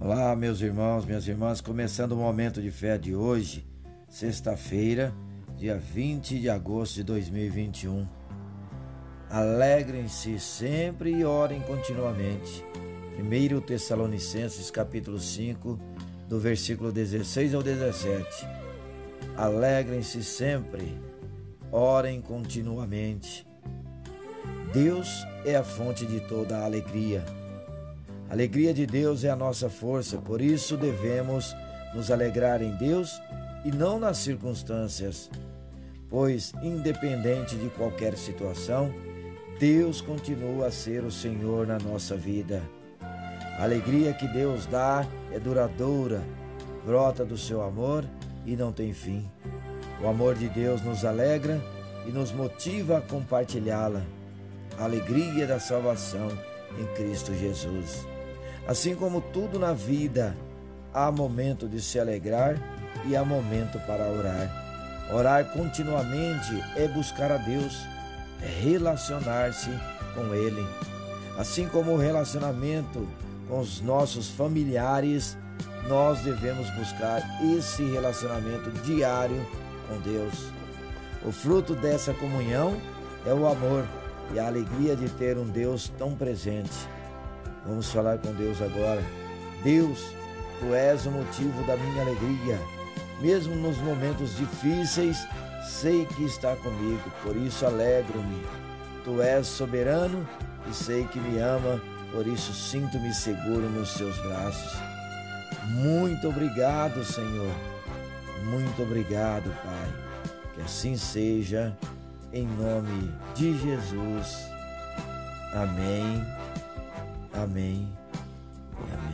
Olá, meus irmãos, minhas irmãs, começando o momento de fé de hoje, sexta-feira, dia 20 de agosto de 2021. Alegrem-se sempre e orem continuamente. 1 Tessalonicenses, capítulo 5, do versículo 16 ao 17. Alegrem-se sempre, orem continuamente. Deus é a fonte de toda a alegria. A alegria de Deus é a nossa força, por isso devemos nos alegrar em Deus e não nas circunstâncias, pois, independente de qualquer situação, Deus continua a ser o Senhor na nossa vida. A alegria que Deus dá é duradoura, brota do seu amor e não tem fim. O amor de Deus nos alegra e nos motiva a compartilhá-la. A alegria da salvação em Cristo Jesus. Assim como tudo na vida, há momento de se alegrar e há momento para orar. Orar continuamente é buscar a Deus, é relacionar-se com Ele. Assim como o relacionamento com os nossos familiares, nós devemos buscar esse relacionamento diário com Deus. O fruto dessa comunhão é o amor e a alegria de ter um Deus tão presente. Vamos falar com Deus agora. Deus, tu és o motivo da minha alegria. Mesmo nos momentos difíceis, sei que está comigo, por isso alegro-me. Tu és soberano e sei que me ama, por isso sinto-me seguro nos seus braços. Muito obrigado, Senhor. Muito obrigado, Pai. Que assim seja, em nome de Jesus. Amém Amém. amém.